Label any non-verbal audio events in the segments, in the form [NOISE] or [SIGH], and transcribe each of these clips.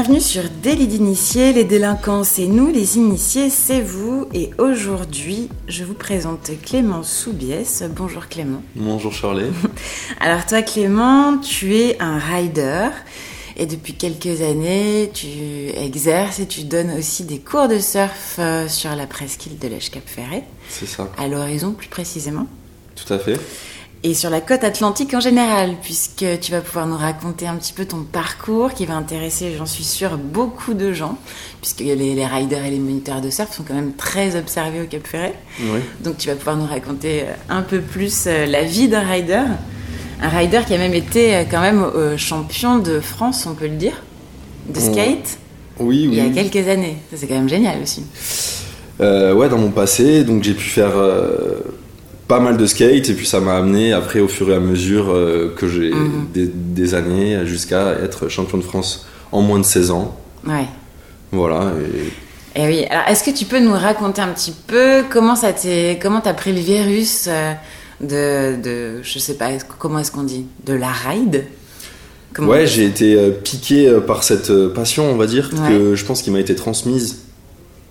Bienvenue sur Délit d'initiés, les délinquants c'est nous, les initiés c'est vous. Et aujourd'hui, je vous présente Clément Soubiès. Bonjour Clément. Bonjour Charlie. [LAUGHS] Alors toi Clément, tu es un rider et depuis quelques années, tu exerces et tu donnes aussi des cours de surf euh, sur la presqu'île de l'Èche Cap Ferret. C'est ça. À l'horizon plus précisément. Tout à fait. Et sur la côte atlantique en général, puisque tu vas pouvoir nous raconter un petit peu ton parcours qui va intéresser, j'en suis sûre, beaucoup de gens, puisque les, les riders et les moniteurs de surf sont quand même très observés au Cap Ferret. Oui. Donc tu vas pouvoir nous raconter euh, un peu plus euh, la vie d'un rider. Un rider qui a même été euh, quand même champion de France, on peut le dire, de Oh. skate, Oui, il y a quelques années. C'est quand même génial aussi. Euh, ouais, dans mon passé, donc j'ai pu faire euh, pas mal de skate et puis ça m'a amené après au fur et à mesure euh, que j'ai Mhm. des, des années jusqu'à être champion de France en moins de 16 ans. Ouais. Voilà. Et Et oui, alors est-ce que tu peux nous raconter un petit peu comment ça t'est, comment t'as pris le virus euh, de, de, je sais pas, comment est-ce qu'on dit, de la ride? Comment- ouais, j'ai été euh, piqué par cette passion, on va dire, Ouais. que je pense qui m'a été transmise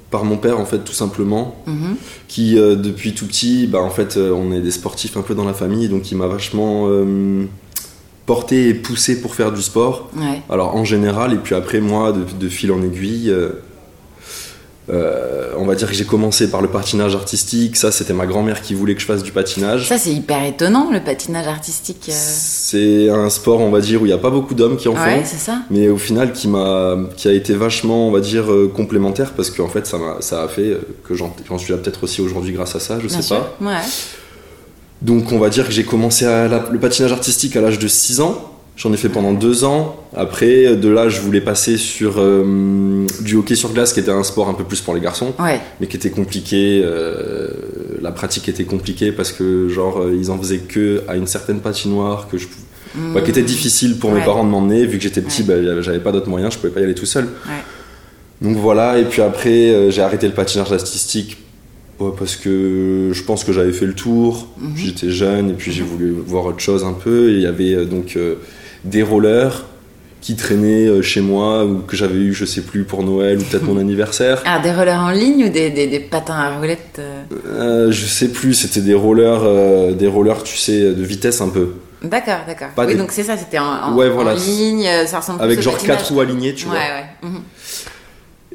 par mon père en fait tout simplement. Mhm. qui euh, depuis tout petit, bah, en fait, euh, on est des sportifs un peu dans la famille, donc il m'a vachement euh, porté et poussé pour faire du sport. Ouais. Alors en général, et puis après moi, de, de fil en aiguille, euh, on va dire que j'ai commencé par le patinage artistique. Ça, c'était ma grand-mère qui voulait que je fasse du patinage. Ça c'est hyper étonnant le patinage artistique. euh. C'est un sport, on va dire, où il n'y a pas beaucoup d'hommes qui en Ouais, font. ça. Mais au final, qui, m'a, qui a été vachement, on va dire, euh, complémentaire, parce qu'en fait, ça, m'a, ça a fait que j'en, j'en suis là peut-être aussi aujourd'hui grâce à ça, je Bien sais sûr. pas. Ouais. Donc on va dire que j'ai commencé à la- le patinage artistique à l'âge de 6 ans. J'en ai fait pendant 2 ans. Après, de là, je voulais passer sur euh, du hockey sur glace, qui était un sport un peu plus pour les garçons, Ouais. mais qui était compliqué. euh, la pratique était compliquée parce que, genre, euh, ils en faisaient que à une certaine patinoire, que je, bah, qui était difficile pour mes parents de m'emmener. Vu que j'étais petit, Ouais. bah, j'avais pas d'autres moyens, je pouvais pas y aller tout seul. Donc voilà, et puis après, euh, j'ai arrêté le patinage artistique ouais, parce que je pense que j'avais fait le tour. Mhm. J'étais jeune et puis j'ai voulu voir autre chose un peu. Et il y avait donc euh, des rollers qui traînaient euh, chez moi ou que j'avais eu, je sais plus, pour Noël ou peut-être mon [LAUGHS] anniversaire. Alors des rollers en ligne ou des, des, des patins à roulettes euh Euh, je sais plus, c'était des rollers, euh, des rollers, tu sais, de vitesse un peu. D'accord, d'accord. Pas oui, des- donc c'est ça, c'était en, en, Ouais, en voilà. ligne, euh, ça ressemble Avec genre quatre roues alignées, tu ouais, vois. ouais. Mhm.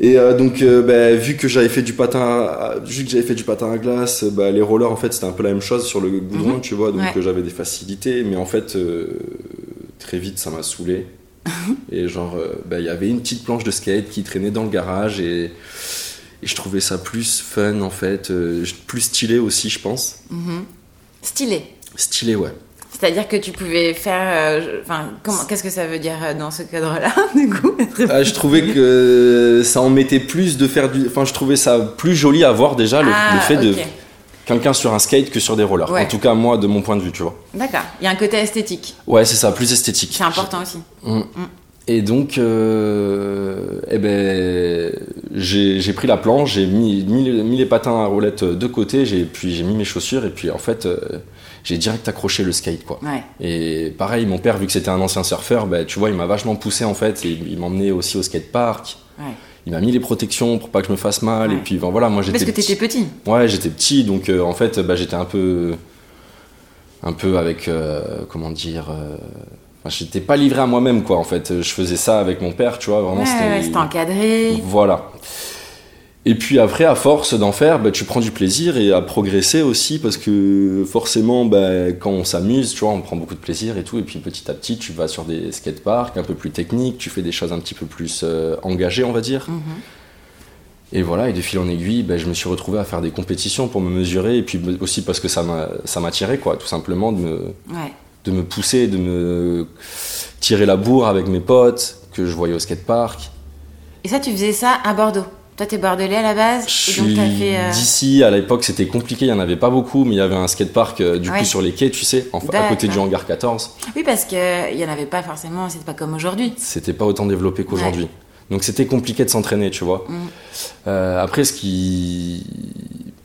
Et euh, donc, euh, bah, vu que j'avais fait du patin, à, vu que j'avais fait du patin à glace, bah, les rollers en fait c'était un peu la même chose sur le goudron, Mhm. tu vois. Donc Ouais. euh, j'avais des facilités, mais en fait très vite ça m'a saoulé. [LAUGHS] et genre, euh, bah, il y avait une petite planche de skate qui traînait dans le garage et, et je trouvais ça plus fun en fait, euh, plus stylé aussi, je pense. Mhm. Stylé. Stylé, ouais. C'est-à-dire que tu pouvais faire. euh, Enfin, comment qu'est-ce que ça veut dire euh, dans ce cadre-là, [LAUGHS] du coup? Je trouvais que ça en mettait plus de faire du. Enfin, je trouvais ça plus joli à voir déjà le, Ah, le fait de ok. Quelqu'un sur un skate que sur des rollers. Ouais. En tout cas, moi, de mon point de vue, tu vois. D'accord. Il y a un côté esthétique. Ouais, c'est ça, plus esthétique. C'est important aussi. Mm. Et donc, euh, eh ben, j'ai pris la planche, j'ai mis, mis, les- mis les patins à roulettes de côté, j'ai- puis j'ai mis mes chaussures, et puis en fait, euh, j'ai direct accroché le skate, quoi. Ouais. Et pareil, mon père, vu que c'était un ancien surfeur, ben, tu vois, il m'a vachement poussé en fait, et il m'emmenait aussi au skatepark. Ouais. Il m'a mis les protections pour pas que je me fasse mal, Ouais. et puis ben, voilà, moi j'étais Parce que t'étais petit. Ouais, j'étais petit, donc euh, en fait, bah, j'étais un peu. Un peu avec. euh, comment dire. euh, enfin, j'étais pas livré à moi-même, quoi, en fait. Je faisais ça avec mon père, tu vois, vraiment, Ouais, c'était. ouais, c'était encadré. Voilà. Et puis après, à force d'en faire, bah, tu prends du plaisir et à progresser aussi, parce que forcément, bah, quand on s'amuse, tu vois, on prend beaucoup de plaisir et tout. Et puis petit à petit, tu vas sur des skateparks un peu plus techniques, tu fais des choses un petit peu plus euh, engagées, on va dire. Mhm. Et voilà, et de fil en aiguille, ben, je me suis retrouvé à faire des compétitions pour me mesurer, et puis aussi parce que ça m'a- ça m'attirait, quoi, tout simplement, de me, Ouais. de me pousser, de me tirer la bourre avec mes potes, que je voyais au skatepark. Et ça, tu faisais ça à Bordeaux? Toi, t'es bordelais à la base. Je et donc, suis t'as fait. euh, d'ici, à l'époque c'était compliqué, il n'y en avait pas beaucoup, mais il y avait un skatepark euh, du Ouais. coup sur les quais, tu sais, en- à côté du hangar 14. Oui, parce qu'il n'y en avait pas forcément, c'était pas comme aujourd'hui. C'était pas autant développé qu'aujourd'hui. Donc c'était compliqué de s'entraîner, tu vois. Mm. Euh, après, ce qui.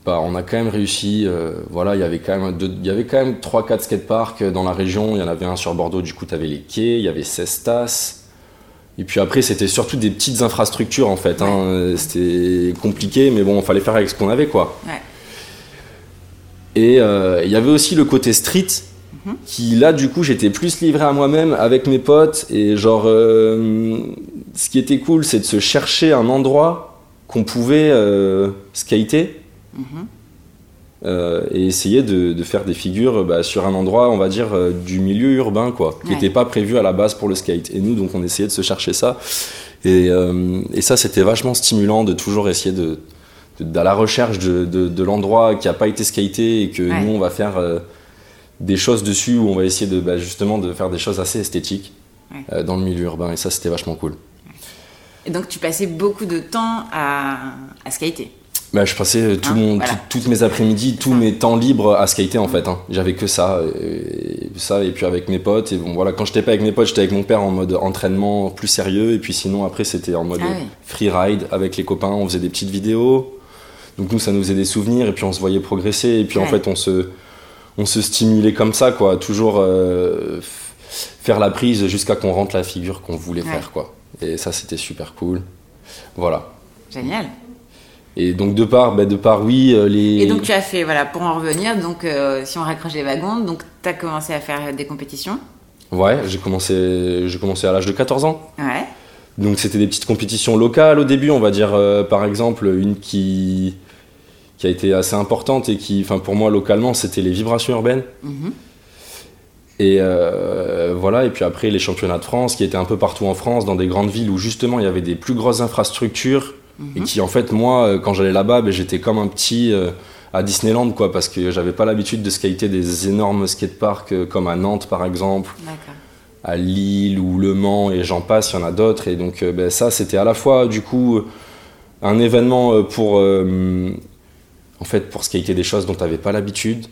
Bah, on a quand même réussi. euh, voilà, il y avait quand même deux- il y avait quand même 3-4 skateparks dans la région. Il y en avait un sur Bordeaux, du coup, tu avais les quais, il y avait Cestas. Et puis après, c'était surtout des petites infrastructures en fait. Hein. C'était compliqué, mais bon, il fallait faire avec ce qu'on avait quoi. Ouais. Et euh, il y avait aussi le côté street, Mhm. qui là, du coup, j'étais plus livré à moi-même avec mes potes. Et genre, euh, ce qui était cool, c'est de se chercher un endroit qu'on pouvait euh, skater. Mhm. Euh, et essayer de, de faire des figures bah, sur un endroit, on va dire, euh, du milieu urbain, quoi, qui Ouais. n'était pas prévu à la base pour le skate. Et nous, donc, on essayait de se chercher ça. Et, euh, et ça, c'était vachement stimulant de toujours essayer de, de- à la recherche de, l'endroit qui n'a pas été skaté et que Ouais. nous, on va faire des choses dessus où on va essayer de, bah, justement de faire des choses assez esthétiques Ouais. dans le milieu urbain. Et ça, c'était vachement cool. Et donc tu passais beaucoup de temps à, à skater. Bah, je passais tout Hein, mon, voilà. tout- toutes mes après-midi, tous mes temps libres à skater en fait. hein. J'avais que ça, et, ça et puis avec mes potes. Et bon voilà, quand j'étais pas avec mes potes, j'étais avec mon père en mode entraînement plus sérieux. Et puis sinon après c'était en mode Ah oui. free ride avec les copains. On faisait des petites vidéos. Donc nous ça nous faisait des souvenirs et puis on se voyait progresser. Et puis en fait on se, on se stimulait comme ça quoi. Toujours euh, faire la prise jusqu'à qu'on rentre la figure qu'on voulait Ouais. faire quoi. Et ça c'était super cool. Voilà. Génial. Et donc de part, bah, de part oui, euh, les. Et donc tu as fait, voilà, pour en revenir, donc euh, si on raccroche les wagons, donc tu as commencé à faire des compétitions. Ouais, j'ai commencé, j'ai commencé à l'âge de 14 ans. Ouais. Donc c'était des petites compétitions locales au début, on va dire euh, par exemple une qui qui a été assez importante et qui, enfin pour moi localement, c'était les vibrations urbaines. Mhm. Et euh, voilà, et puis après les championnats de France qui étaient un peu partout en France, dans des grandes villes où justement il y avait des plus grosses infrastructures et qui en fait moi euh, quand j'allais là-bas, ben, j'étais comme un petit euh, à Disneyland quoi, parce que j'avais pas l'habitude de skater des énormes skateparks euh, comme à Nantes par exemple à Lille ou Le Mans et j'en passe, il y en a d'autres. Et donc euh, ben, ça, c'était à la fois du coup un événement pour, en fait, pour skater des choses dont tu n'avais pas l'habitude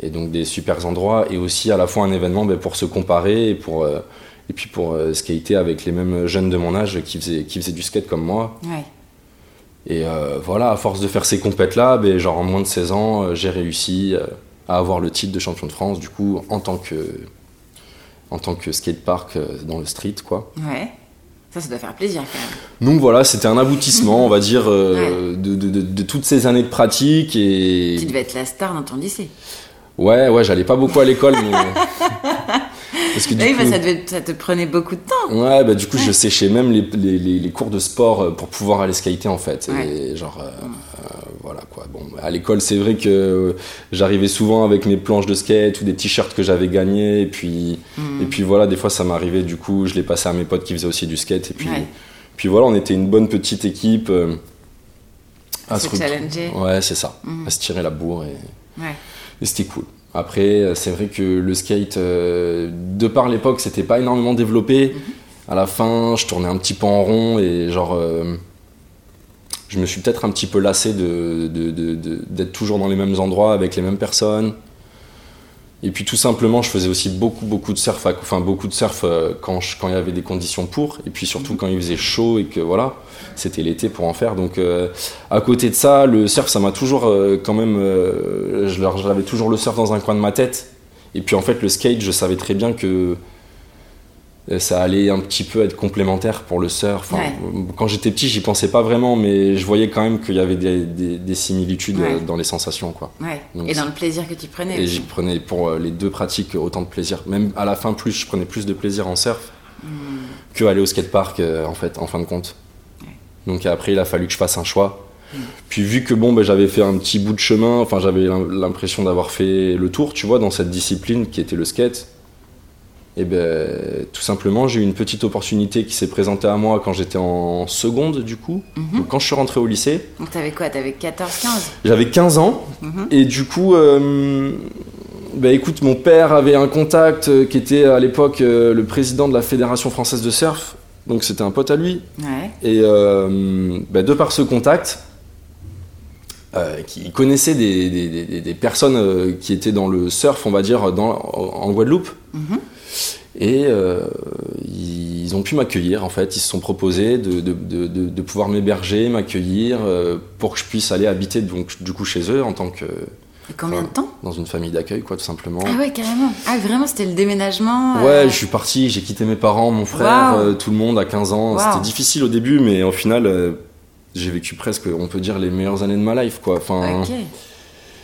et donc des super endroits et aussi à la fois un événement ben, pour se comparer et, pour, et puis pour euh, skater avec les mêmes jeunes de mon âge qui faisaient, qui faisaient du skate comme moi. Ouais. Et euh, voilà, à force de faire ces compètes-là, ben, genre en moins de 16 ans, euh, j'ai réussi euh, à avoir le titre de champion de France, du coup, en tant que, en tant que skatepark dans le street, quoi. Ouais. Ça, ça doit faire plaisir quand même. Donc voilà, c'était un aboutissement, on va dire, [LAUGHS] de, de- de- de toutes ces années de pratique. Et... Tu devais être la star dans ton lycée. Ouais, ouais, j'allais pas beaucoup à l'école, mais... [LAUGHS] Parce que du oui, coup... bah, ça, devait- ça te prenait beaucoup de temps. Ouais, bah du coup, je séchais même les, les- les- les cours de sport euh, pour pouvoir aller skater en fait. Ouais. Et genre, euh, euh, voilà quoi. Bon, à l'école, c'est vrai que j'arrivais souvent avec mes planches de skate ou des t-shirts que j'avais gagnés. Et puis, Hmm. et puis voilà, des fois, ça m'arrivait. Du coup, je les passais à mes potes qui faisaient aussi du skate. Et puis, Ouais. puis voilà, on était une bonne petite équipe. euh, à Se challenger. Ouais, c'est ça. Mhm. À se tirer la bourre. Et c'était cool. Après, euh, c'est vrai que le skate, euh, de par l'époque, c'était pas énormément développé. À la fin, je tournais un petit peu en rond et genre, euh, je me suis peut-être un petit peu lassé d'être toujours dans les mêmes endroits avec les mêmes personnes. Et puis tout simplement, je faisais aussi beaucoup, beaucoup de surf, enfin beaucoup de surf euh, quand il y avait des conditions pour, et puis surtout quand il faisait chaud et que voilà, c'était l'été pour en faire. Donc euh, à côté de ça, le surf, ça m'a toujours euh, quand même, j'avais toujours le surf dans un coin de ma tête. Et puis en fait, le skate, je savais très bien que ça allait un petit peu être complémentaire pour le surf. Enfin, Quand j'étais petit, j'y pensais pas vraiment, mais je voyais quand même qu'il y avait des, des- des similitudes Ouais. euh, dans les sensations, quoi. Ouais. Donc, Et dans le plaisir que tu prenais. Et j'y prenais pour euh, les deux pratiques autant de plaisir. Même à la fin, plus je prenais plus de plaisir en surf que aller au skatepark euh, en fait, en fin de compte. Donc après, il a fallu que je fasse un choix. Puis vu que bon, ben, j'avais fait un petit bout de chemin, enfin j'avais l'im- l'impression d'avoir fait le tour, tu vois, dans cette discipline qui était le skate. Et ben tout simplement, j'ai eu une petite opportunité qui s'est présentée à moi quand j'étais en seconde du coup. Donc quand je suis rentré au lycée, Donc t'avais quoi T'avais 14-15 j'avais 15 ans Mhm. et du coup, euh, bah écoute, mon père avait un contact euh, qui était à l'époque euh, le président de la Fédération française de surf, donc c'était un pote à lui. Ouais. Et bah, de par ce contact, euh, qui connaissait des, des- des- des- des personnes euh, qui étaient dans le surf, on va dire, dans, en Guadeloupe. Mhm. Et euh, il, ils ont pu m'accueillir en fait. Ils se sont proposés de, de, de, de pouvoir m'héberger, m'accueillir euh, pour que je puisse aller habiter donc, du coup chez eux en tant que. Et combien de temps? Dans une famille d'accueil, quoi, tout simplement. Ah ouais, carrément. Ah vraiment, c'était le déménagement euh, Ouais, je suis parti, j'ai quitté mes parents, mon frère, Wow. tout le monde à 15 ans. Wow. C'était difficile au début, mais au final, j'ai vécu presque, on peut dire, les meilleures années de ma life, quoi. Enfin, Ok.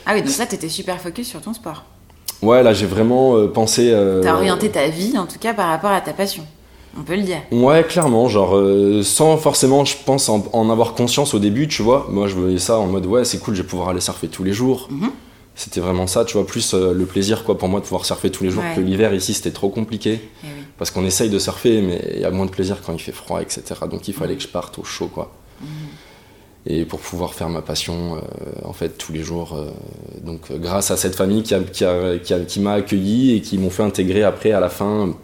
Ah oui, donc là, t'étais super focus sur ton sport. Ouais, là, j'ai vraiment euh, pensé. euh, T'as orienté ta vie, en tout cas, par rapport à ta passion. On peut le dire. Ouais, clairement, genre, euh, sans forcément, je pense, en, en avoir conscience au début, tu vois. Moi, je voyais ça en mode, ouais, c'est cool, je vais pouvoir aller surfer tous les jours. Mhm. C'était vraiment ça, tu vois, plus le plaisir, quoi, pour moi, de pouvoir surfer tous les jours Ouais. que l'hiver ici, c'était trop compliqué. Eh oui. Parce qu'on essaye de surfer, mais il y a moins de plaisir quand il fait froid, etc. Donc il fallait que je parte au chaud, quoi. Et pour pouvoir faire ma passion, euh, en fait, tous les jours. euh, donc euh, grâce à cette famille qui, a- qui, a- qui, a- qui m'a accueilli et qui m'ont fait intégrer après, à la fin,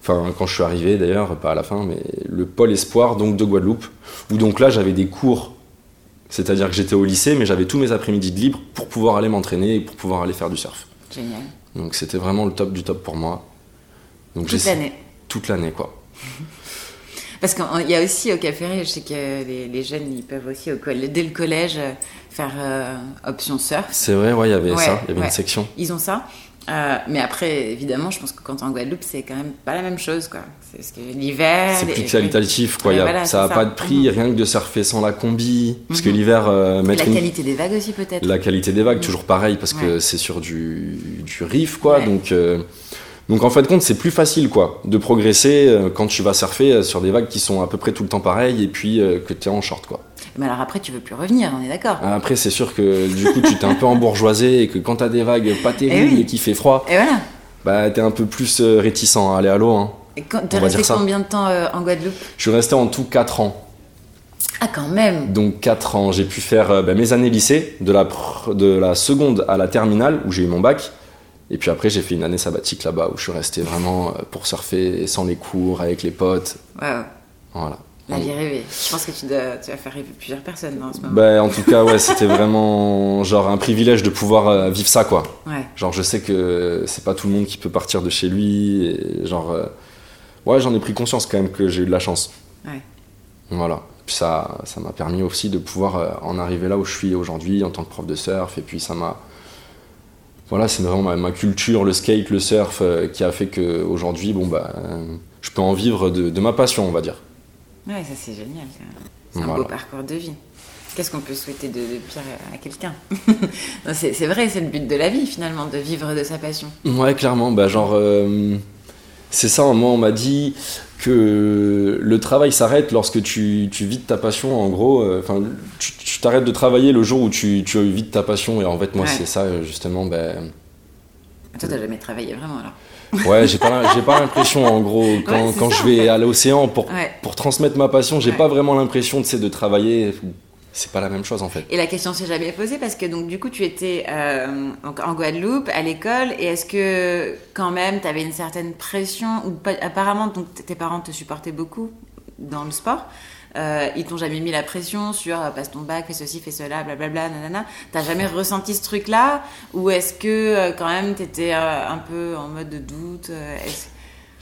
enfin quand je suis arrivé d'ailleurs, pas à la fin, mais le pôle espoir donc de Guadeloupe, où donc là j'avais des cours. C'est-à-dire que j'étais au lycée, mais j'avais tous mes après-midi de libre pour pouvoir aller m'entraîner et pour pouvoir aller faire du surf. Génial. Donc c'était vraiment le top du top pour moi. Donc Toute j'ai- l'année. Toute l'année, quoi. Parce qu'il y a aussi au Café Ré, je sais que les, les jeunes, ils peuvent aussi, au dès le collège, euh, faire euh, option surf. C'est vrai, ouais, il y avait Ouais, ça, il y avait ouais. une section. Ils ont ça. Euh, mais après, évidemment, je pense que quand t'es en Guadeloupe, c'est quand même pas la même chose, quoi. C'est que l'hiver. C'est plus qualitatif, quoi. Ouais, a- voilà, ça n'a pas de prix, rien que de surfer sans la combi. Parce que Mhm. l'hiver, euh, La une- qualité des vagues aussi, peut-être. la qualité des vagues, Mhm. toujours pareil, parce que c'est sur du, du riff, quoi. Donc, euh, donc en fait, de compte, c'est plus facile, quoi, de progresser euh, quand tu vas surfer euh, sur des vagues qui sont à peu près tout le temps pareilles et puis euh, que tu es en short, quoi. Mais alors après, tu veux plus revenir, on est d'accord. Après, c'est sûr que du coup, tu t'es un peu embourgeoisé et que quand t'as des vagues pas terribles Eh oui. et qu'il fait froid, Et voilà. bah t'es un peu plus réticent à aller à l'eau, hein. Et T'es resté combien de temps euh, en Guadeloupe? Je suis resté en tout 4 ans. Ah, quand même Donc 4 ans, j'ai pu faire euh, bah, mes années lycée, de la, de la seconde à la terminale, où j'ai eu mon bac. Et puis après, j'ai fait une année sabbatique là-bas, où je suis resté vraiment euh, pour surfer sans les cours, avec les potes. Ouais, ouais. Voilà. La vie rêvée. Je pense que tu, dois, tu vas faire rêver plusieurs personnes dans ce moment. Bah, en tout cas, ouais, c'était vraiment genre un privilège de pouvoir euh, vivre ça, quoi. Ouais. Genre, je sais que c'est pas tout le monde qui peut partir de chez lui. Et genre, euh, ouais, j'en ai pris conscience quand même que j'ai eu de la chance. Ouais. Voilà. Puis ça, ça m'a permis aussi de pouvoir en arriver là où je suis aujourd'hui en tant que prof de surf. Et puis ça m'a. Voilà, c'est vraiment ma, ma culture, le skate, le surf, euh, qui a fait que aujourd'hui, bon bah, euh, je peux en vivre de, de ma passion, on va dire. Ouais, ça c'est génial. C'est un Voilà. beau parcours de vie. Qu'est-ce qu'on peut souhaiter de, de pire à quelqu'un? [LAUGHS] C'est vrai, c'est le but de la vie finalement, de vivre de sa passion. Ouais, clairement. Bah, genre, euh, c'est ça. Moi, on m'a dit que le travail s'arrête lorsque tu, tu vis de ta passion. En gros, euh, enfin, tu tu t'arrêtes de travailler le jour où tu, tu vis de ta passion. Et en fait, moi, Ouais. c'est ça, justement. Ben, Toi, t'as jamais travaillé vraiment alors ouais, j'ai pas, j'ai pas l'impression, en gros, quand, Ouais, quand ça, je en vais fait. à l'océan pour, Ouais. pour transmettre ma passion, j'ai Ouais. pas vraiment l'impression, sais, de travailler. C'est pas la même chose, en fait. Et la question s'est jamais posée parce que donc du coup tu étais euh, en Guadeloupe à l'école et est-ce que quand même tu avais une certaine pression ou apparemment donc tes parents te supportaient beaucoup dans le sport euh, ils t'ont jamais mis la pression sur euh, passe ton bac fais ceci fais cela blablabla nanana t'as jamais ressenti ce truc là ou est-ce que quand même t'étais un peu en mode de doute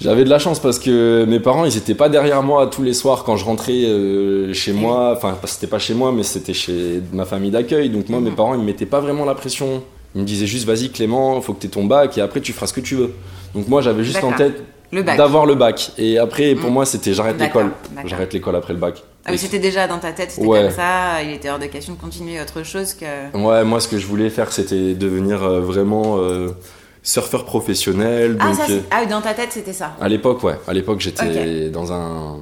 J'avais de la chance parce que mes parents, ils étaient pas derrière moi tous les soirs quand je rentrais euh, chez moi. Enfin, c'était pas chez moi, mais c'était chez ma famille d'accueil. Donc moi, mes Mhm. parents, ils me mettaient pas vraiment la pression. Ils me disaient juste, vas-y Clément, faut que t'aies ton bac et après tu feras ce que tu veux. Donc moi, j'avais juste en tête d'avoir le bac. Et après, pour Mhm. moi, c'était j'arrête l'école. J'arrête l'école après le bac. ah oui c'était déjà dans ta tête c'était Ouais. comme ça il était hors de question de continuer autre chose que Ouais, moi, ce que je voulais faire, c'était devenir euh, vraiment euh, surfeur professionnel. ah donc, ça euh, ah dans ta tête c'était ça À l'époque, ouais. À l'époque, j'étais dans un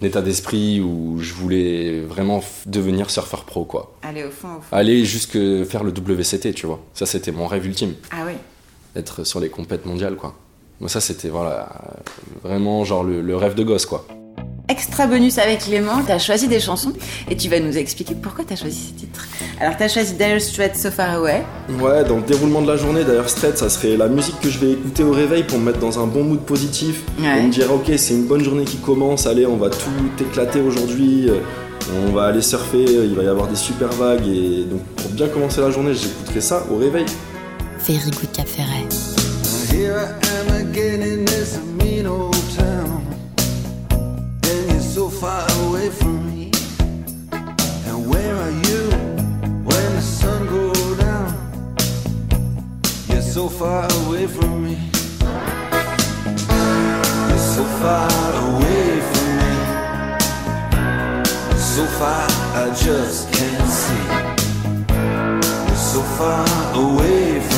état d'esprit où je voulais vraiment devenir surfeur pro, quoi. aller au fond au fond Aller jusque faire le WCT, tu vois. Ça, c'était mon rêve ultime. ah oui Être sur les compètes mondiales, quoi. Moi, ça, c'était, voilà, euh, vraiment genre le, le rêve de gosse, quoi. Extra bonus avec Clément, tu as choisi des chansons et tu vas nous expliquer pourquoi tu as choisi ces titres. Alors tu as choisi Dire Straits So Far Away. Ouais, dans le déroulement de la journée, d'ailleurs, Straight, ça serait la musique que je vais écouter au réveil pour me mettre dans un bon mood positif. Ouais. On me dirait, ok, c'est une bonne journée qui commence, allez, on va tout éclater aujourd'hui, euh, on va aller surfer, il va y avoir des super vagues. Et donc, pour bien commencer la journée, j'écouterai ça au réveil. Very good Café Ray. And where are you when the sun goes down? You're so far away from me. You're so far away from me. So far I just can't see. You're so far away from.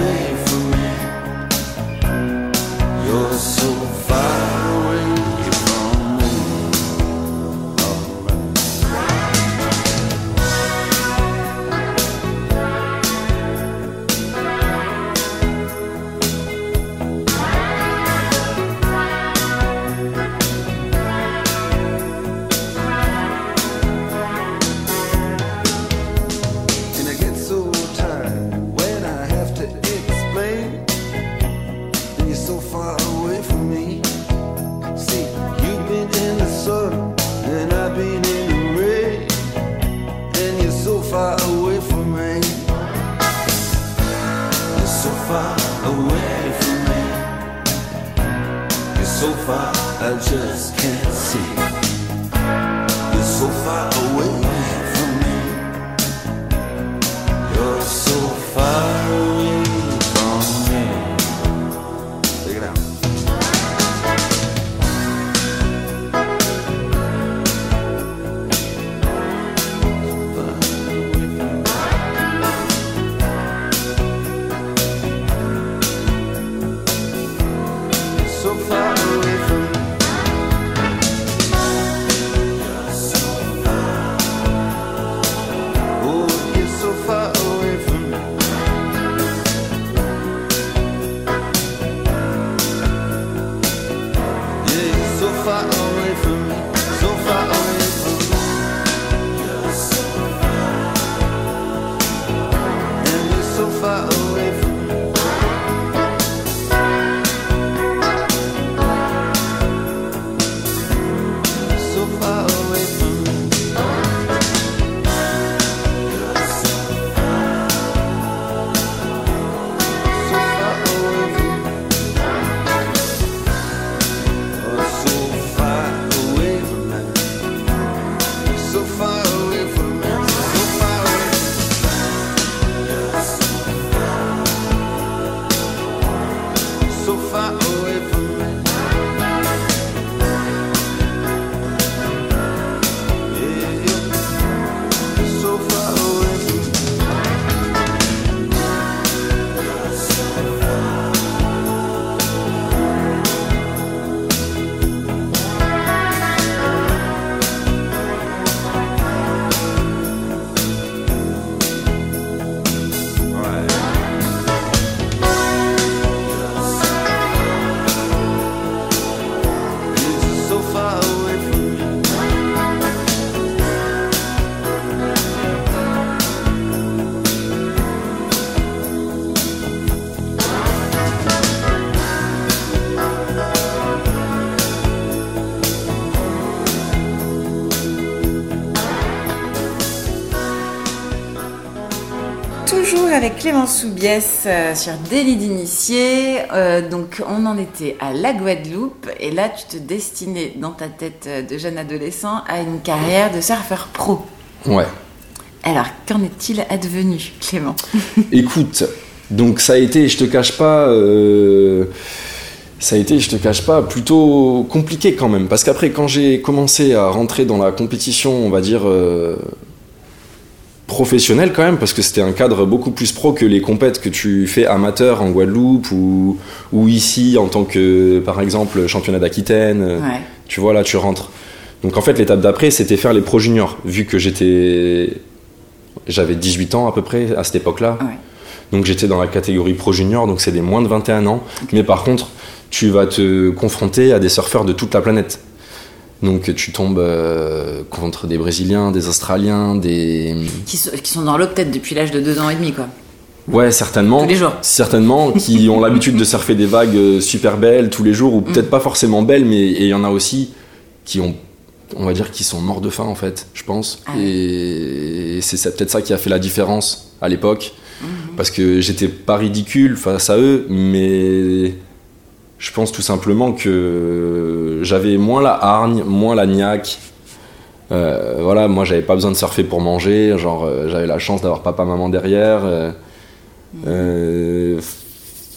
I just can't Soubiès euh, sur Délit d'initié. Euh, donc, on en était à la Guadeloupe. Et là, tu te destinais dans ta tête euh, de jeune adolescent à une carrière de surfeur pro. Ouais. Alors, qu'en est-il advenu, Clément? [LAUGHS] Écoute, donc ça a été, je te cache pas, euh, ça a été, je te cache pas, plutôt compliqué quand même. Parce qu'après, quand j'ai commencé à rentrer dans la compétition, on va dire euh, professionnelle quand même, parce que c'était un cadre beaucoup plus pro que les compètes que tu fais amateur en Guadeloupe ou, ou ici en tant que, par exemple, championnat d'Aquitaine. Ouais. Tu vois, là, tu rentres. Donc en fait, l'étape d'après, c'était faire les pro juniors, vu que j'étais. J'avais 18 ans à peu près à cette époque-là. Ouais. Donc j'étais dans la catégorie pro junior, donc c'est des moins de 21 ans. Mais par contre, tu vas te confronter à des surfeurs de toute la planète. Donc tu tombes euh, contre des Brésiliens, des Australiens, des... Qui, so- qui sont dans l'eau peut-être depuis l'âge de deux ans et demi, quoi. Ouais, certainement. Tous les jours. Certainement, qui [LAUGHS] ont l'habitude de surfer des vagues euh, super belles tous les jours, ou peut-être pas forcément belles, mais il y en a aussi qui ont, on va dire, qui sont morts de faim en fait, je pense. Ah. Et c'est peut-être ça qui a fait la différence à l'époque, Mhm. parce que j'étais pas ridicule face à eux, mais je pense tout simplement que j'avais moins la hargne, moins la niaque. Euh, voilà, moi j'avais pas besoin de surfer pour manger, genre euh, j'avais la chance d'avoir papa maman derrière. euh, euh,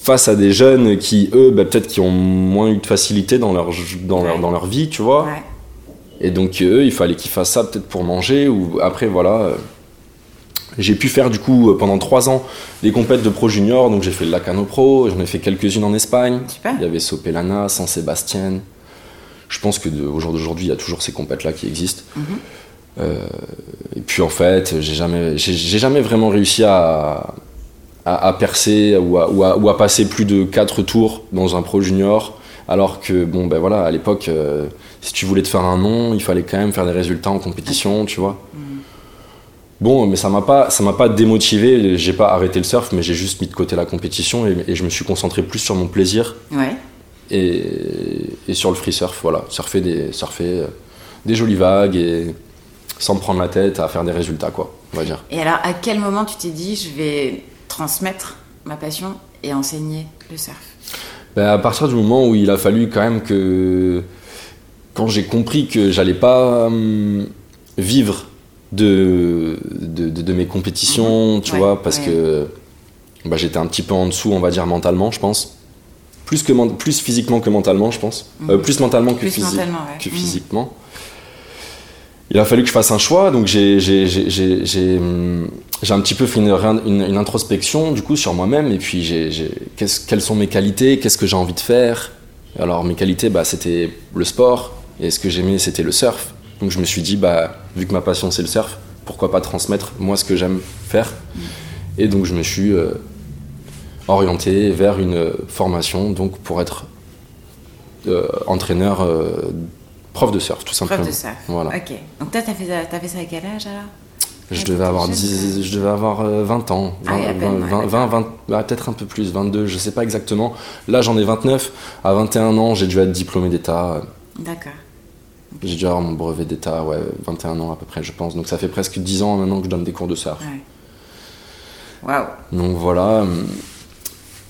face à des jeunes qui eux, bah, peut-être qui ont moins eu de facilité dans leur dans leur dans leur vie, tu vois. Ouais. Et donc eux, il fallait qu'ils fassent ça peut-être pour manger ou après voilà. J'ai pu faire du coup euh, pendant trois ans des compètes de pro junior, donc j'ai fait le Lacano Pro, j'en ai fait quelques-unes en Espagne. Super. Il y avait Sopelana, San Sébastien. Je pense que de- au jour d'aujourd'hui, il y a toujours ces compètes là qui existent. Euh, et puis en fait, j'ai jamais, j'ai jamais vraiment réussi à, à, à percer ou à, ou, à, ou à passer plus de 4 tours dans un pro junior. Alors que, bon, ben voilà, à l'époque, euh, si tu voulais te faire un nom, il fallait quand même faire des résultats en compétition, tu vois. Bon, mais ça m'a pas, ça m'a pas démotivé. J'ai pas arrêté le surf, mais j'ai juste mis de côté la compétition et, et je me suis concentré plus sur mon plaisir Ouais. et, et sur le free surf. Voilà, surfer des, surfer euh, des jolies vagues et sans me prendre la tête à faire des résultats, quoi. On va dire. Et alors, à quel moment tu t'es dit, je vais transmettre ma passion et enseigner le surf? Ben, à partir du moment où il a fallu quand même que. Quand j'ai compris que j'allais pas hum, vivre de, de, de- de mes compétitions, tu Ouais, vois, parce ouais. que bah, j'étais un petit peu en dessous, on va dire, mentalement, je pense. Plus, que, plus physiquement que mentalement, je pense. Euh, plus mentalement que, Plus physi- mentalement, ouais. que Mhm. physiquement. Il a fallu que je fasse un choix, donc j'ai hum, un petit peu fait une, une- une introspection du coup sur moi-même et puis quelles sont mes qualités, qu'est-ce que j'ai envie de faire? Alors mes qualités, bah, c'était le sport et ce que j'aimais c'était le surf. Donc je me suis dit, bah, vu que ma passion c'est le surf, pourquoi pas transmettre moi ce que j'aime faire. Et donc je me suis euh, orienté vers une formation donc pour être euh, entraîneur, euh, prof de surf tout simplement. Prof de surf. Voilà. Ok. Donc toi, t'as fait, fait ça à quel âge alors? Je devais avoir, t'étais 10 je devais avoir euh, 20 ans, Ah 20, oui, à peine, 20, ouais, 20, 20, bah, peut-être un peu plus, 22, je sais pas exactement. Là j'en ai 29, à 21 ans j'ai dû être diplômé d'État, D'accord. J'ai dû avoir mon brevet d'État, ouais, 21 ans à peu près je pense. Donc ça fait presque 10 ans maintenant que je donne des cours de surf. Ouais. Waouh. Donc voilà,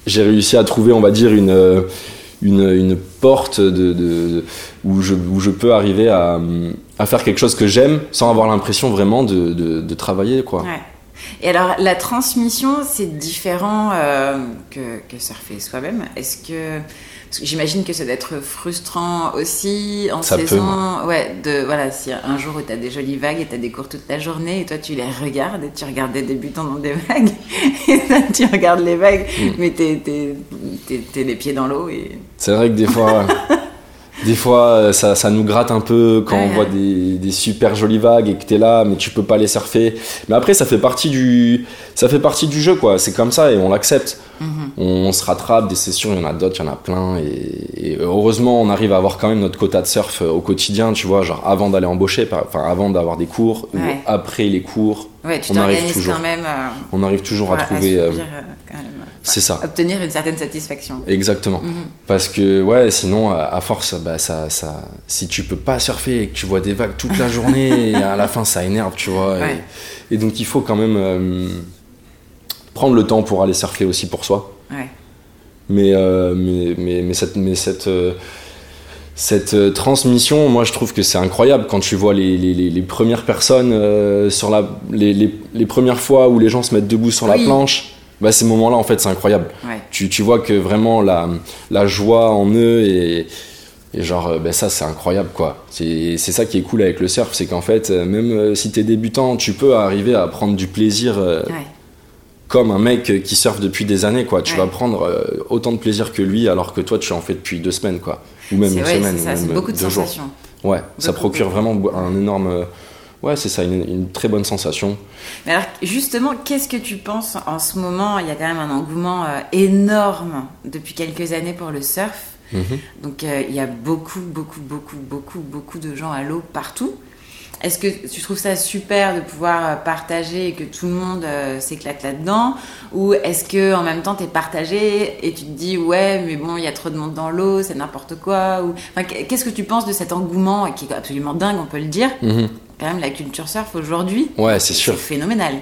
j'ai réussi à trouver, on va dire, une, euh, une, une porte de, de- où, je, où je peux arriver à, à faire quelque chose que j'aime sans avoir l'impression vraiment de, de, de travailler, quoi. Ouais. Et alors, la transmission, c'est différent euh, que, que surfer soi-même. Est-ce que. J'imagine que ça doit être frustrant aussi en Ça peut, saison. ouais, de, voilà, si un jour où tu as des jolies vagues et tu as des cours toute la journée et toi tu les regardes et tu regardes des débutants dans des [LAUGHS] vagues et tu regardes les vagues, Mm. mais t'es, les pieds dans l'eau et. C'est vrai que des fois, [LAUGHS] des fois euh, ça, ça nous gratte un peu quand on voit des, des super jolies vagues et que t'es là, mais tu peux pas les surfer. Mais après, ça fait partie du, ça fait partie du jeu, quoi. C'est comme ça et on l'accepte. On, se rattrape, des sessions, il y en a d'autres, il y en a plein. Et, et heureusement, on arrive à avoir quand même notre quota de surf euh, au quotidien, tu vois, genre avant d'aller embaucher, enfin avant d'avoir des cours, ou après les cours, Ouais, tu On arrive toujours. quand même. euh, on arrive toujours pour à trouver. euh, euh, euh, c'est ça. obtenir une certaine satisfaction. Exactement. Mhm. Parce que, ouais, sinon, à à force, bah, ça, ça, si tu peux pas surfer et que tu vois des vagues toute la journée, [LAUGHS] et à la fin, ça énerve, tu vois. et- donc, il faut quand même euh, prendre le temps pour aller surfer aussi pour soi. Ouais. Mais, euh, mais, mais, mais cette, mais cette, euh, cette euh, transmission, moi, je trouve que c'est incroyable quand tu vois les, les, les- les premières personnes euh, sur la. Les, premières fois où les gens se mettent debout sur la planche. Bah, ces moments-là, en fait, c'est incroyable Ouais. tu, tu vois que vraiment la, la joie en eux et, et genre ben ça c'est incroyable quoi c'est ça qui est cool avec le surf c'est qu'en fait même si t'es débutant tu peux arriver à prendre du plaisir euh, Ouais. Comme un mec qui surfe depuis des années quoi tu Ouais. vas prendre euh, autant de plaisir que lui alors que toi tu en fais depuis deux semaines quoi ou même une ouais, semaine ou ça, même beaucoup de deux jours sensations. Ouais, ça procure vraiment un énorme. euh, Ouais, c'est ça, une, une très bonne sensation. Mais alors, justement, qu'est-ce que tu penses en ce moment? Il y a quand même un engouement euh, énorme depuis quelques années pour le surf. Mhm. Donc, euh, il y a beaucoup, beaucoup, beaucoup, beaucoup, beaucoup de gens à l'eau partout. Est-ce que tu trouves ça super de pouvoir euh, partager et que tout le monde euh, s'éclate là-dedans? Ou est-ce que en même temps, tu es partagé et tu te dis, ouais, mais bon, il y a trop de monde dans l'eau, c'est n'importe quoi Ou... Enfin, Qu'est-ce que tu penses de cet engouement qui est absolument dingue, on peut le dire? Mhm. Quand même, la culture surf aujourd'hui, Ouais, c'est phénoménal.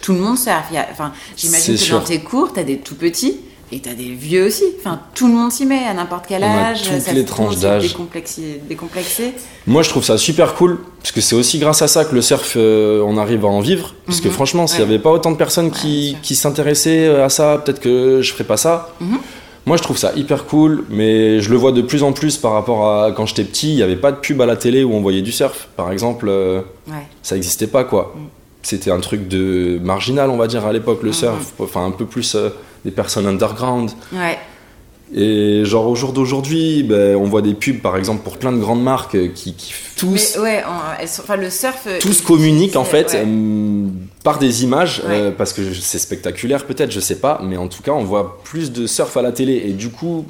Tout le monde y a- Enfin, j'imagine C'est que dans tes cours, t'as des tout petits et t'as des vieux aussi. Enfin, tout le monde s'y met à n'importe quel On a âge. toutes ça les tranches d'âge. Décomplexé, décomplexé. Moi, je trouve ça super cool, parce que c'est aussi grâce à ça que le surf, euh, on arrive à en vivre. Parce que Mhm. franchement, s'il n'y Ouais. avait pas autant de personnes qui, qui s'intéressaient à ça, peut-être que je ferais pas ça. Mhm. Moi, je trouve ça hyper cool, mais je le vois de plus en plus par rapport à quand j'étais petit. Il n'y avait pas de pub à la télé où on voyait du surf, par exemple. euh, Ouais. ça n'existait pas, quoi. Mm. C'était un truc de marginal, on va dire, à l'époque, le Mhm. surf. Enfin, un peu plus euh, des personnes underground. Ouais. Et genre, au jour d'aujourd'hui, ben, on voit des pubs, par exemple, pour plein de grandes marques qui, qui tous Mais ouais, on- elles sont- enfin, le surf. tous communiquent en fait ouais. euh, par des images Ouais. euh, parce que c'est spectaculaire peut-être je sais pas mais en tout cas on voit plus de surf à la télé et du coup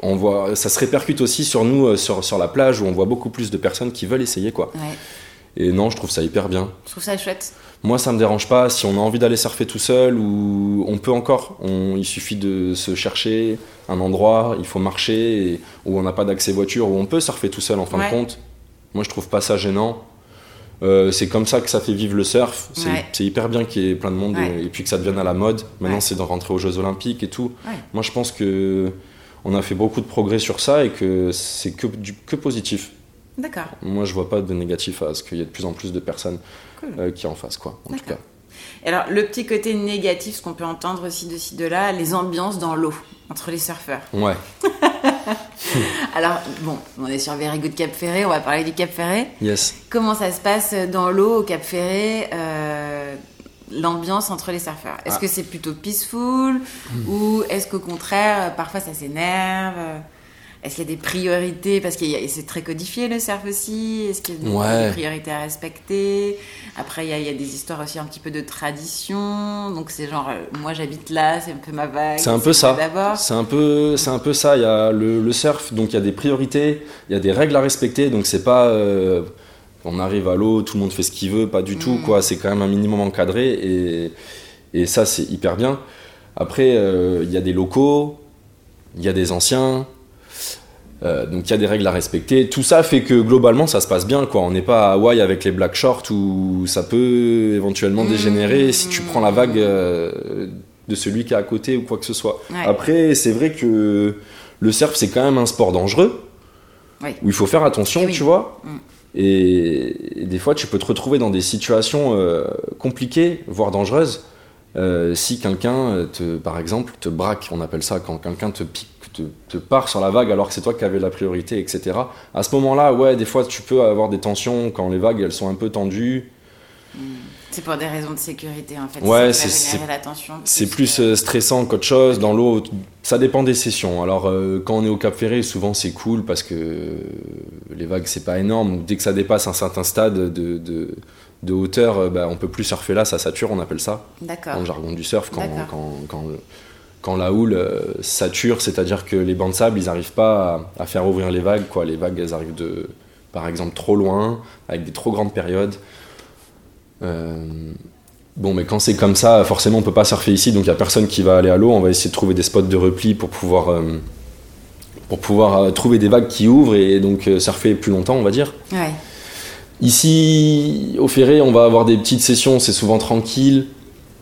on voit ça se répercute aussi sur nous euh, sur, sur la plage où on voit beaucoup plus de personnes qui veulent essayer quoi Ouais. Et non je trouve ça hyper bien. Je trouve ça chouette. moi ça me dérange pas si on a envie d'aller surfer tout seul ou on peut encore. On, il suffit de se chercher un endroit il faut marcher et- où on n'a pas d'accès voiture où on peut surfer tout seul en fin Ouais. de compte. Moi je trouve pas ça gênant. Euh, c'est comme ça que ça fait vivre le surf. C'est Ouais. hyper bien qu'il y ait plein de monde Ouais. et, et puis que ça devienne à la mode. Maintenant c'est de rentrer aux Jeux Olympiques et tout. Moi je pense que on a fait beaucoup de progrès sur ça et que c'est que, du, que positif D'accord. moi je vois pas de négatif à ce qu'il y ait de plus en plus de personnes Cool. euh, qui en fassent quoi en tout cas Et alors, le petit côté négatif, ce qu'on peut entendre aussi de ci, de là, les ambiances dans l'eau entre les surfeurs. ouais [LAUGHS] Alors, bon, on est sur Very Good Cap Ferré, on va parler du Cap Ferré. yes Comment ça se passe dans l'eau au Cap Ferré euh, L'ambiance entre les surfeurs? Est-ce Ah. que c'est plutôt peaceful ou est-ce qu'au contraire, parfois ça s'énerve? Est-ce qu'il y a des priorités? Parce que c'est très codifié le surf aussi. Est-ce qu'il y a des, Ouais. des priorités à respecter? Après, il y, a, il y a des histoires aussi un petit peu de tradition. Donc c'est genre, euh, moi j'habite là, c'est un peu ma vague. C'est un peu ça. C'est un peu, c'est un peu ça. Il y a le, le surf, donc il y a des priorités, il y a des règles à respecter. Donc c'est pas, euh, on arrive à l'eau, tout le monde fait ce qu'il veut, pas du tout Mm. quoi. C'est quand même un minimum encadré et, et ça c'est hyper bien. Après, euh, il y a des locaux, il y a des anciens. Euh, donc il y a des règles à respecter. Tout ça fait que globalement ça se passe bien quoi. On n'est pas à Hawaï avec les black shorts où ça peut éventuellement Mm. dégénérer si tu prends la vague euh, de celui qui est à côté ou quoi que ce soit. Ouais. Après, c'est vrai que le surf, c'est quand même un sport dangereux, Oui. où il faut faire attention, Eh oui. tu vois. Mm. Et, et des fois, tu peux te retrouver dans des situations euh, compliquées, voire dangereuses, si quelqu'un, te, par exemple, te braque, on appelle ça, quand quelqu'un te pique, te, te part sur la vague alors que c'est toi qui avais la priorité, etc. À ce moment-là, ouais, des fois, tu peux avoir des tensions quand les vagues, elles sont un peu tendues. C'est pour des raisons de sécurité en fait. Ouais, c'est-. C'est plus euh, stressant qu'autre chose. Dans l'eau, ça dépend des sessions. Alors, euh, quand on est au Cap Ferré, souvent c'est cool parce que euh, les vagues, c'est pas énorme. Dès que ça dépasse un certain stade de, de, de hauteur, bah, on peut plus surfer là, ça sature, on appelle ça, D'accord. dans le jargon du surf. Quand, D'accord. quand, quand, quand la houle euh, sature, c'est-à-dire que les bancs de sable, ils n'arrivent pas à, à faire ouvrir les vagues. Quoi. Les vagues, elles arrivent de, par exemple, trop loin, avec des trop grandes périodes. Euh, Bon, mais quand c'est comme ça, forcément, on peut pas surfer ici, donc il y a personne qui va aller à l'eau. On va essayer de trouver des spots de repli pour pouvoir, euh, pour pouvoir euh, trouver des vagues qui ouvrent et donc surfer plus longtemps, on va dire. Ouais. Ici, au Ferré, on va avoir des petites sessions, c'est souvent tranquille.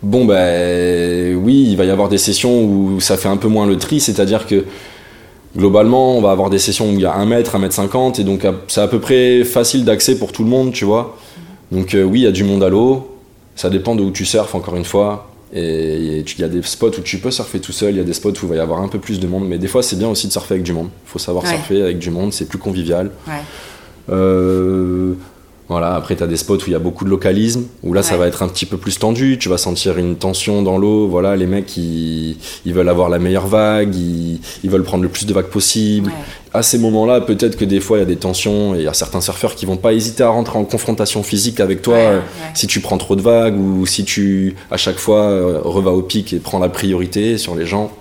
Bon, ben oui, il va y avoir des sessions où ça fait un peu moins le tri, c'est-à-dire que globalement, on va avoir des sessions où il y a 1 mètre, 1 mètre 50, et donc c'est à peu près facile d'accès pour tout le monde, tu vois. Donc euh, oui, il y a du monde à l'eau, ça dépend de où tu surfes, encore une fois. Et il y a des spots où tu peux surfer tout seul, il y a des spots où il va y avoir un peu plus de monde, mais des fois c'est bien aussi de surfer avec du monde. Il faut savoir Ouais. surfer avec du monde, c'est plus convivial. Ouais. Euh, Voilà, après tu as des spots où il y a beaucoup de localisme, où là ça va être un petit peu plus tendu, tu vas sentir une tension dans l'eau, voilà, les mecs ils, ils veulent avoir la meilleure vague, ils, ils veulent prendre le plus de vagues possible. Ouais. À ces moments-là, peut-être que des fois il y a des tensions et il y a certains surfeurs qui vont pas hésiter à rentrer en confrontation physique avec toi Ouais, euh, si tu prends trop de vagues ou si tu à chaque fois euh, revas au pic et prends la priorité sur les gens.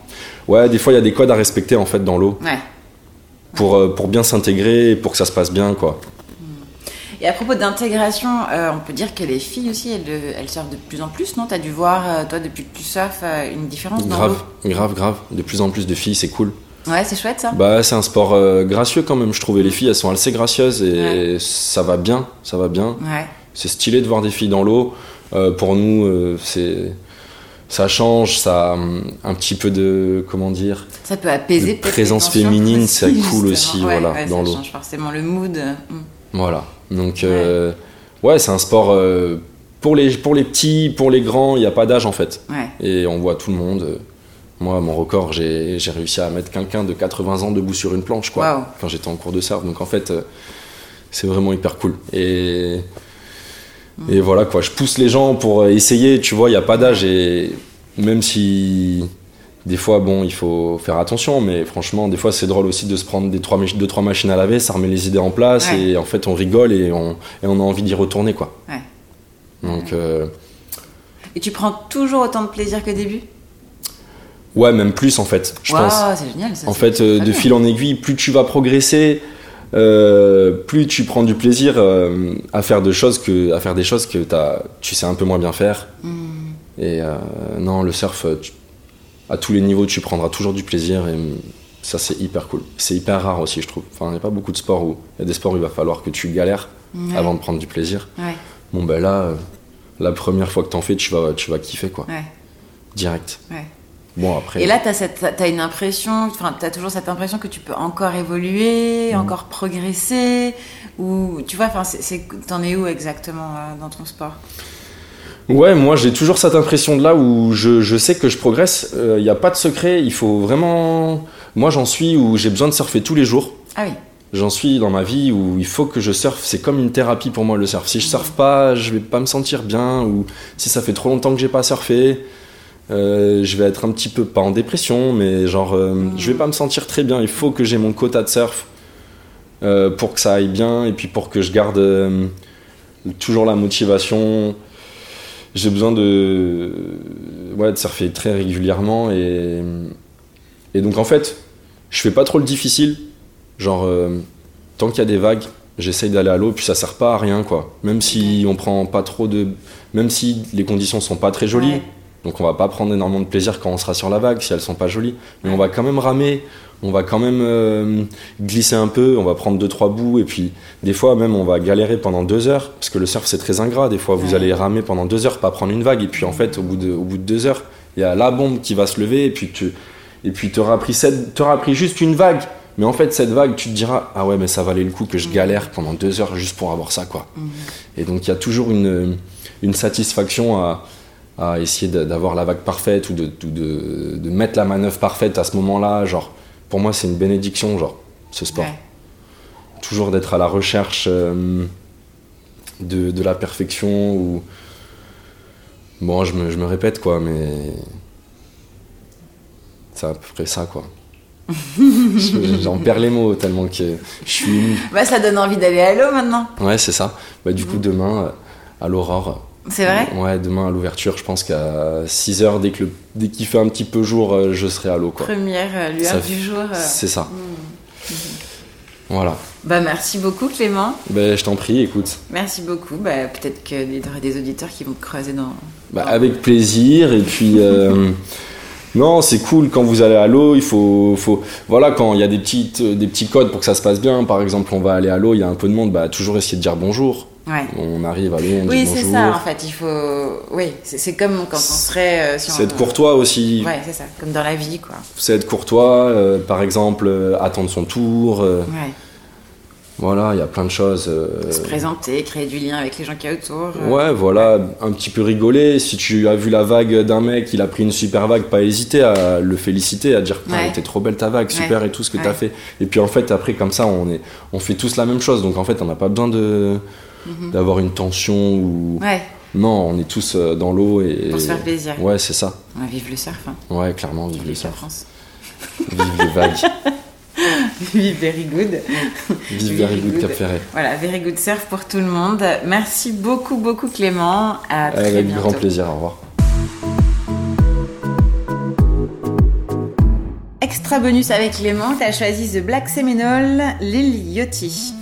Ouais, des fois il y a des codes à respecter en fait dans l'eau pour, euh, pour bien s'intégrer et pour que ça se passe bien quoi. Et à propos d'intégration, euh, on peut dire que les filles aussi, elles, euh, elles surfent de plus en plus, non? T'as dû voir, euh, toi, depuis que tu surfes, une différence dans Grave, grave, grave. De plus en plus de filles, c'est cool. Ouais, c'est chouette ça. Bah, c'est un sport euh, gracieux quand même, je trouvais. Les filles, elles sont assez gracieuses et ça va bien, ça va bien. Ouais. C'est stylé de voir des filles dans l'eau. Euh, pour nous, euh, c'est ça change, ça a hum, un petit peu de comment dire. Ça peut apaiser De présence féminine, c'est [LAUGHS] cool aussi, Ouais, voilà, dans ça l'eau. change forcément le mood. Mm. Voilà. Donc euh, ouais, c'est un sport euh, pour les pour les petits, pour les grands. Il n'y a pas d'âge en fait. Ouais. et on voit tout le monde. Moi, mon record, j'ai j'ai réussi à mettre quelqu'un de 80 ans debout sur une planche, quoi, quand j'étais en cours de surf. Donc en fait, euh, c'est vraiment hyper cool. Et, et voilà, quoi, je pousse les gens pour essayer, tu vois, il n'y a pas d'âge. Et même si des fois, bon, il faut faire attention, mais franchement, des fois, c'est drôle aussi de se prendre des trois, deux, trois machines à laver, ça remet les idées en place, Ouais. et en fait, on rigole et on, et on a envie d'y retourner, quoi. Ouais. Donc, euh, Et tu prends toujours autant de plaisir que début? Ouais, même plus, en fait, je pense. c'est génial ça. En fait, euh, de fil en aiguille, plus tu vas progresser, euh, plus tu prends du plaisir euh, à faire de choses que, à faire des choses que tu sais un peu moins bien faire. Hmm. Et non, le surf, tu- à tous les niveaux, tu prendras toujours du plaisir et mm, ça c'est hyper cool. C'est hyper rare aussi, je trouve. Enfin, il n'y a pas beaucoup de sports où il y a des sports où il va falloir que tu galères Ouais. avant de prendre du plaisir. Ouais, Bon ben là, euh, la première fois que t'en fais, tu vas, tu vas kiffer quoi, ouais, direct. Bon après. Et là, tu as, une impression, enfin, tu as toujours cette impression que tu peux encore évoluer, Mhm. encore progresser, ou tu vois, enfin, t'en es où exactement euh, dans ton sport? Ouais, moi j'ai toujours cette impression de là où je, je sais que je progresse. Il n'y a pas de secret, il faut vraiment. Moi j'en suis où j'ai besoin de surfer tous les jours. Ah oui, J'en suis dans ma vie où il faut que je surfe. C'est comme une thérapie pour moi le surf. Si je surfe pas, je vais pas me sentir bien. Ou si ça fait trop longtemps que j'ai pas surfé, euh, je vais être un petit peu pas en dépression, mais genre euh, je vais pas me sentir très bien. Il faut que j'ai mon quota de surf euh, pour que ça aille bien et puis pour que je garde euh, toujours la motivation. J'ai besoin de ouais de surfer très régulièrement et et donc en fait je fais pas trop le difficile. Genre, euh, tant qu'il y a des vagues, j'essaye d'aller à l'eau, puis ça sert pas à rien, quoi. Même si on prend pas trop de. Même si les conditions sont pas très jolies, Ouais. Donc on va pas prendre énormément de plaisir quand on sera sur la vague, si elles sont pas jolies. Mais on va quand même ramer, on va quand même euh, glisser un peu, on va prendre deux, trois bouts, et puis des fois même on va galérer pendant deux heures, parce que le surf c'est très ingrat. Des fois vous Ouais. allez ramer pendant deux heures, pas prendre une vague, et puis en fait, au bout de, au bout de deux heures, il y a la bombe qui va se lever, et puis tu. Et puis pris, cette- t'auras pris juste une vague. Mais en fait, cette vague, tu te diras, ah ouais, mais ça valait le coup que je galère pendant deux heures juste pour avoir ça, quoi. Et donc, il y a toujours une, une satisfaction à, à essayer d'avoir la vague parfaite ou de, de, de mettre la manœuvre parfaite à ce moment-là. Genre, pour moi, c'est une bénédiction, genre, ce sport. Ouais. Toujours d'être à la recherche euh, de, de la perfection ou. Bon, je me, je me répète, quoi, mais. C'est à peu près ça, quoi. [LAUGHS] Je- J'en perds les mots tellement que je suis. Bah, ça donne envie d'aller à l'eau maintenant. Ouais, c'est ça. Bah, du coup, demain, euh, à l'aurore. C'est vrai Ouais, demain à l'ouverture, je pense qu'à 6h, dès qu'il dès qu'il fait un petit peu jour, euh, je serai à l'eau. Première euh, lueur Ça du jour. euh. C'est ça. Voilà. Bah, merci beaucoup Clément. Ben, je t'en prie, écoute. Merci beaucoup. Bah, Peut-être qu'il y aura des auditeurs qui vont creuser dans. Bah, avec plaisir, et puis. euh, [LAUGHS] non, c'est cool quand vous allez à l'eau, il faut, faut. Voilà, quand il y a des, petites, euh, des petits codes pour que ça se passe bien, par exemple, on va aller à l'eau, il y a un peu de monde, bah, toujours essayer de dire bonjour. Ouais. On arrive à l'eau, on Oui, dit c'est bonjour. ça en fait. Il faut. Oui, c'est c'est comme quand on serait. euh, si C'est on- être courtois aussi. Ouais, c'est ça. Comme dans la vie, quoi. C'est être courtois, euh, par exemple, euh, attendre son tour. Ouais. Voilà, il y a plein de choses. euh, Se présenter, créer du lien avec les gens qui y a autour. euh. Ouais, voilà, un petit peu rigoler. Si tu as vu la vague d'un mec, il a pris une super vague, pas hésiter à le féliciter, à dire Ouais. était trop belle ta vague, super Ouais. et tout ce que Ouais. t'as fait. Et puis en fait, après, comme ça, on, est, on fait tous la même chose. Donc en fait, on n'a pas besoin de, d'avoir une tension ou. Ouais, Non, on est tous euh, dans l'eau et. pour se faire plaisir. Ouais, c'est ça. On va vivre le surf, hein. Ouais, clairement, vive le Vive la surf. France. Vive les vagues. [LAUGHS] Vive very good. Vive Very Good Cap Ferret. Voilà, very good surf pour tout le monde. Merci beaucoup, beaucoup Clément. À très Avec bientôt. grand plaisir, au revoir. Extra bonus avec Clément, tu as choisi The Black Seminole, Lil Yachty.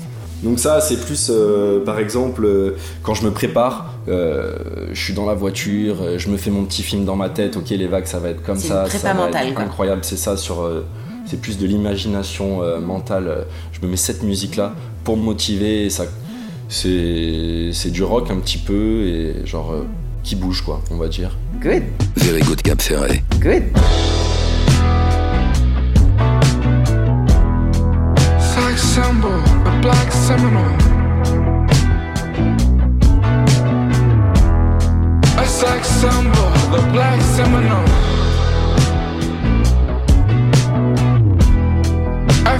Donc ça, c'est plus, euh, par exemple, euh, quand je me prépare, euh, je suis dans la voiture, je me fais mon petit film dans ma tête, ok, les vagues, ça va être comme ça, ça va mentale, être quoi. incroyable, c'est ça, sur, euh, c'est plus de l'imagination euh, mentale. Je me mets cette musique-là pour me motiver, et ça, c'est, c'est du rock un petit peu, et genre, euh, qui bouge, quoi, on va dire. Good, Very good Cap Ferret. good. Sex symbol, the black Seminole. A sex symbol, the black Seminole.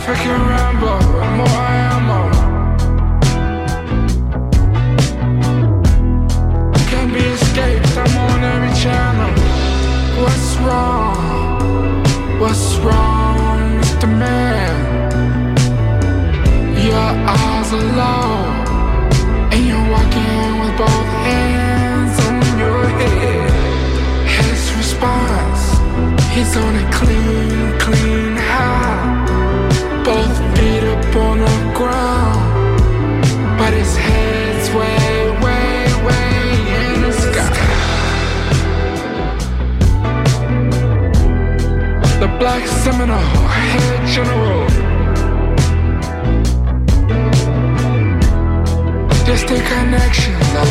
African Rambo, more ammo. Can't be escaped, I'm on every channel. What's wrong? What's wrong, Mr. Man? Your eyes are low, Black Seminole, head general. Distant connections, a